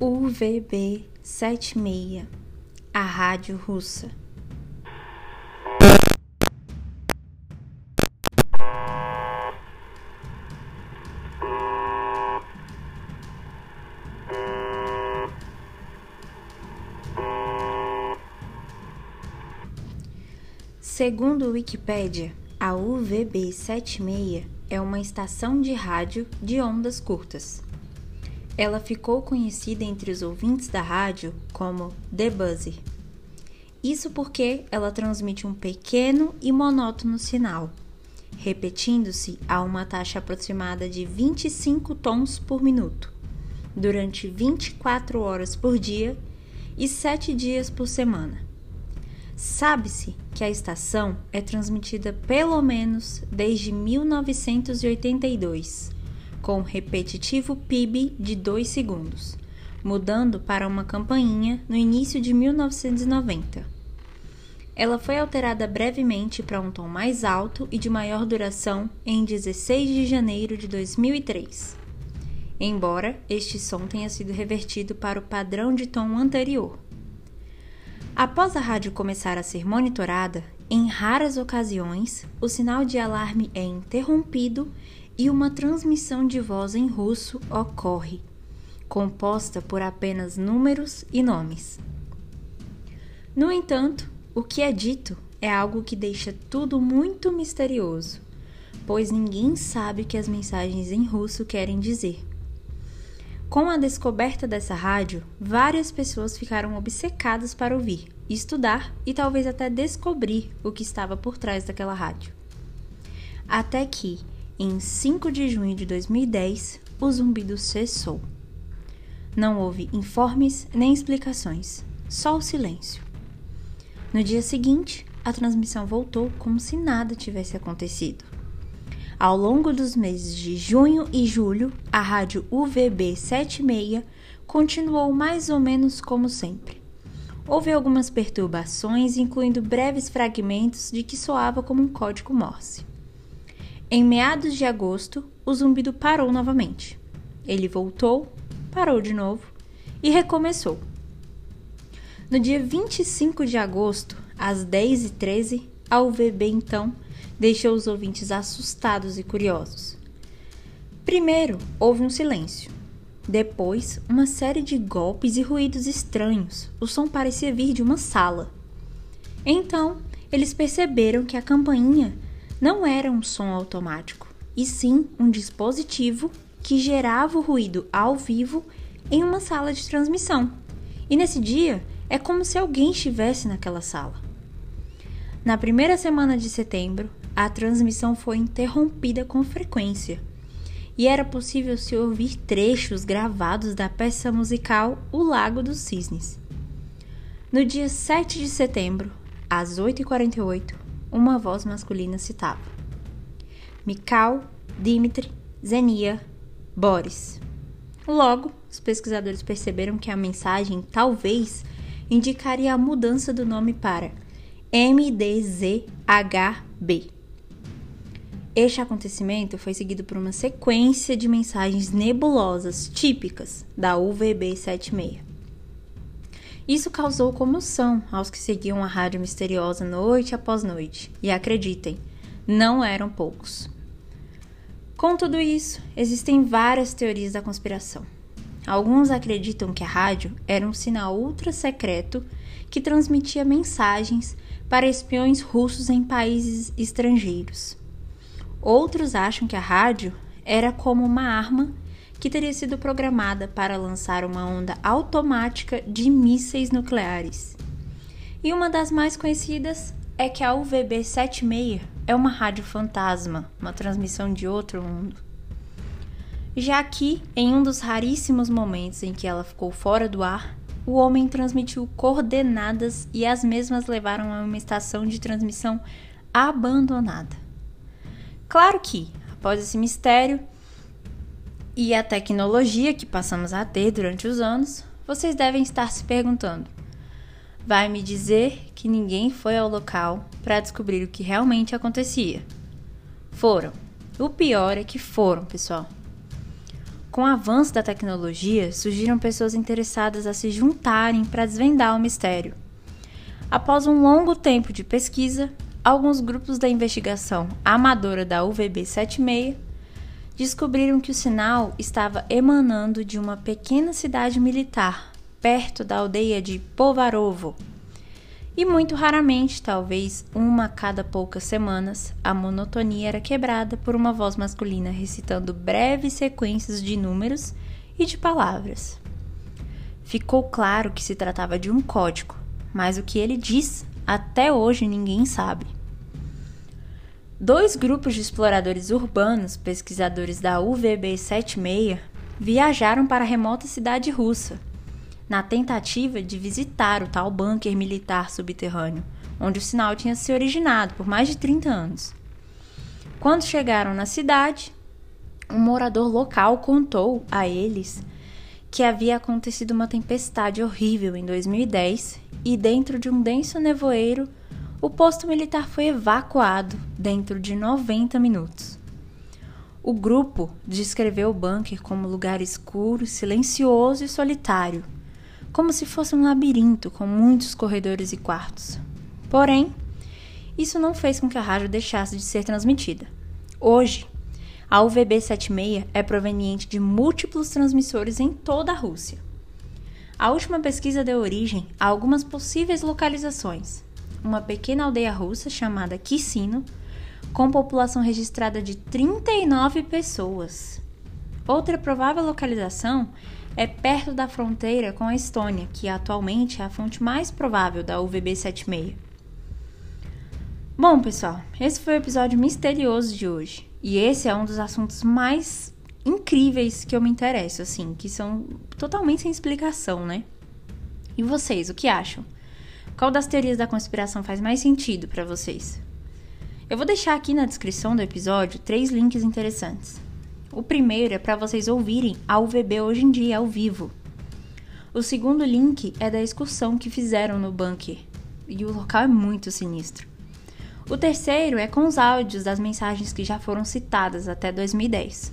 UVB-76, a rádio russa. Segundo o Wikipedia, a UVB-76 é uma estação de rádio de ondas curtas. Ela ficou conhecida entre os ouvintes da rádio como The Buzzer. Isso porque ela transmite um pequeno e monótono sinal, repetindo-se a uma taxa aproximada de 25 tons por minuto, durante 24 horas por dia e 7 dias por semana. Sabe-se que a estação é transmitida pelo menos desde 1982, com repetitivo PIB de 2 segundos, mudando para uma campainha no início de 1990. Ela foi alterada brevemente para um tom mais alto e de maior duração em 16 de janeiro de 2003, embora este som tenha sido revertido para o padrão de tom anterior. Após a rádio começar a ser monitorada, em raras ocasiões, o sinal de alarme é interrompido e uma transmissão de voz em russo ocorre, composta por apenas números e nomes. No entanto, o que é dito é algo que deixa tudo muito misterioso, pois ninguém sabe o que as mensagens em russo querem dizer. Com a descoberta dessa rádio, várias pessoas ficaram obcecadas para ouvir, estudar e talvez até descobrir o que estava por trás daquela rádio. Até que, em 5 de junho de 2010, o zumbido cessou. Não houve informes nem explicações, só o silêncio. No dia seguinte, a transmissão voltou como se nada tivesse acontecido. Ao longo dos meses de junho e julho, a rádio UVB 76 continuou mais ou menos como sempre. Houve algumas perturbações, incluindo breves fragmentos de que soava como um código Morse. Em meados de agosto, o zumbido parou novamente. Ele voltou, parou de novo e recomeçou. No dia 25 de agosto, às 10h13, a UVB então deixou os ouvintes assustados e curiosos. Primeiro, houve um silêncio. Depois, uma série de golpes e ruídos estranhos. O som parecia vir de uma sala. Então, eles perceberam que a campainha não era um som automático, e sim um dispositivo que gerava o ruído ao vivo em uma sala de transmissão. E nesse dia, é como se alguém estivesse naquela sala. Na primeira semana de setembro, a transmissão foi interrompida com frequência e era possível se ouvir trechos gravados da peça musical O Lago dos Cisnes. No dia 7 de setembro, às 8h48, uma voz masculina citava: Mikhail, Dmitri, Zenia, Boris. Logo, os pesquisadores perceberam que a mensagem talvez indicaria a mudança do nome para MDZHB. Este acontecimento foi seguido por uma sequência de mensagens nebulosas típicas da UVB 76. Isso causou comoção aos que seguiam a rádio misteriosa noite após noite, e acreditem, não eram poucos. Com tudo isso, existem várias teorias da conspiração. Alguns acreditam que a rádio era um sinal ultra secreto que transmitia mensagens para espiões russos em países estrangeiros. Outros acham que a rádio era como uma arma que teria sido programada para lançar uma onda automática de mísseis nucleares. E uma das mais conhecidas é que a UVB 76 é uma rádio fantasma, uma transmissão de outro mundo. Já aqui, em um dos raríssimos momentos em que ela ficou fora do ar, o homem transmitiu coordenadas e as mesmas levaram a uma estação de transmissão abandonada. Claro que, após esse mistério e a tecnologia que passamos a ter durante os anos, vocês devem estar se perguntando: vai me dizer que ninguém foi ao local para descobrir o que realmente acontecia? Foram. O pior é que foram, pessoal. Com o avanço da tecnologia, surgiram pessoas interessadas a se juntarem para desvendar o mistério. Após um longo tempo de pesquisa, alguns grupos da investigação amadora da UVB 76 descobriram que o sinal estava emanando de uma pequena cidade militar, perto da aldeia de Povarovo. E muito raramente, talvez uma a cada poucas semanas, a monotonia era quebrada por uma voz masculina recitando breves sequências de números e de palavras. Ficou claro que se tratava de um código, mas o que ele diz até hoje ninguém sabe. Dois grupos de exploradores urbanos, pesquisadores da UVB 76, viajaram para a remota cidade russa, na tentativa de visitar o tal bunker militar subterrâneo, onde o sinal tinha se originado por mais de 30 anos. Quando chegaram na cidade, um morador local contou a eles que havia acontecido uma tempestade horrível em 2010 e dentro de um denso nevoeiro, o posto militar foi evacuado dentro de 90 minutos. O grupo descreveu o bunker como lugar escuro, silencioso e solitário, como se fosse um labirinto com muitos corredores e quartos. Porém, isso não fez com que a rádio deixasse de ser transmitida. Hoje, a UVB-76 é proveniente de múltiplos transmissores em toda a Rússia. A última pesquisa deu origem a algumas possíveis localizações. Uma pequena aldeia russa chamada Kisino, com população registrada de 39 pessoas. Outra provável localização é perto da fronteira com a Estônia, que atualmente é a fonte mais provável da UVB-76. Bom, pessoal, esse foi o episódio misterioso de hoje. E esse é um dos assuntos mais incríveis que eu me interesso, assim, que são totalmente sem explicação, né? E vocês, o que acham? Qual das teorias da conspiração faz mais sentido para vocês? Eu vou deixar aqui na descrição do episódio três links interessantes. O primeiro é para vocês ouvirem a UVB hoje em dia ao vivo. O segundo link é da excursão que fizeram no bunker, e o local é muito sinistro. O terceiro é com os áudios das mensagens que já foram citadas até 2010.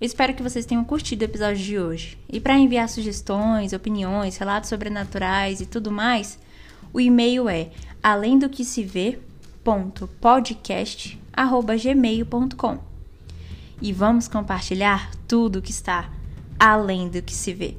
Espero que vocês tenham curtido o episódio de hoje. E para enviar sugestões, opiniões, relatos sobrenaturais e tudo mais, o e-mail é além do que se vê.podcast@gmail.com. E vamos compartilhar tudo que está além do que se vê.